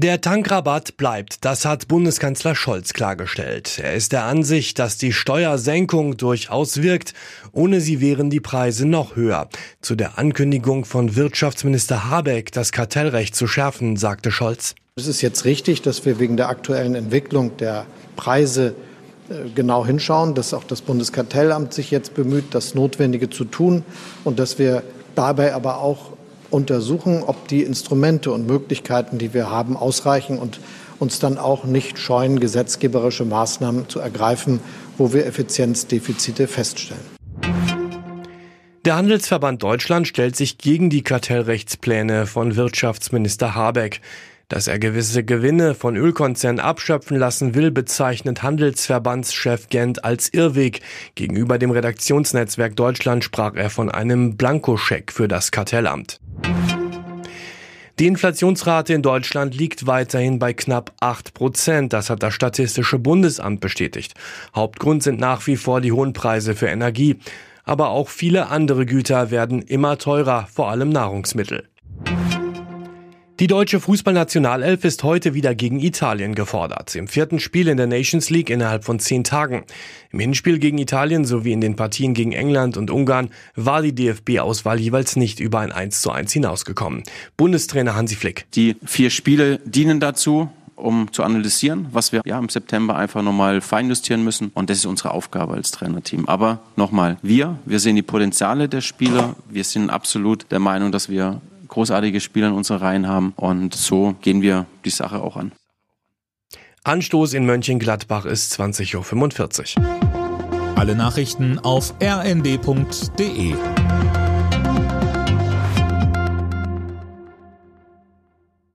Der Tankrabatt bleibt, das hat Bundeskanzler Scholz klargestellt. Er ist der Ansicht, dass die Steuersenkung durchaus wirkt. Ohne sie wären die Preise noch höher. Zu der Ankündigung von Wirtschaftsminister Habeck, das Kartellrecht zu schärfen, sagte Scholz. Es ist jetzt richtig, dass wir wegen der aktuellen Entwicklung der Preise äh, genau hinschauen, dass auch das Bundeskartellamt sich jetzt bemüht, das Notwendige zu tun und dass wir dabei aber auch untersuchen, ob die Instrumente und Möglichkeiten, die wir haben, ausreichen und uns dann auch nicht scheuen, gesetzgeberische Maßnahmen zu ergreifen, wo wir Effizienzdefizite feststellen. Der Handelsverband Deutschland stellt sich gegen die Kartellrechtspläne von Wirtschaftsminister Habeck. Dass er gewisse Gewinne von Ölkonzernen abschöpfen lassen will, bezeichnet Handelsverbandschef Gent als Irrweg. Gegenüber dem Redaktionsnetzwerk Deutschland sprach er von einem Blankoscheck für das Kartellamt. Die Inflationsrate in Deutschland liegt weiterhin bei knapp 8 Prozent. Das hat das Statistische Bundesamt bestätigt. Hauptgrund sind nach wie vor die hohen Preise für Energie. Aber auch viele andere Güter werden immer teurer, vor allem Nahrungsmittel. Die deutsche Fußballnationalelf ist heute wieder gegen Italien gefordert. Im vierten Spiel in der Nations League innerhalb von zehn Tagen. Im Hinspiel gegen Italien sowie in den Partien gegen England und Ungarn war die DFB-Auswahl jeweils nicht über ein 1 zu 1 hinausgekommen. Bundestrainer Hansi Flick. Die vier Spiele dienen dazu, um zu analysieren, was wir ja im September einfach nochmal feinjustieren müssen. Und das ist unsere Aufgabe als Trainerteam. Aber nochmal, wir, wir sehen die Potenziale der Spieler. Wir sind absolut der Meinung, dass wir großartige Spieler in unserer Reihen haben. Und so gehen wir die Sache auch an. Anstoß in Mönchengladbach ist 20.45 Uhr. Alle Nachrichten auf rnd.de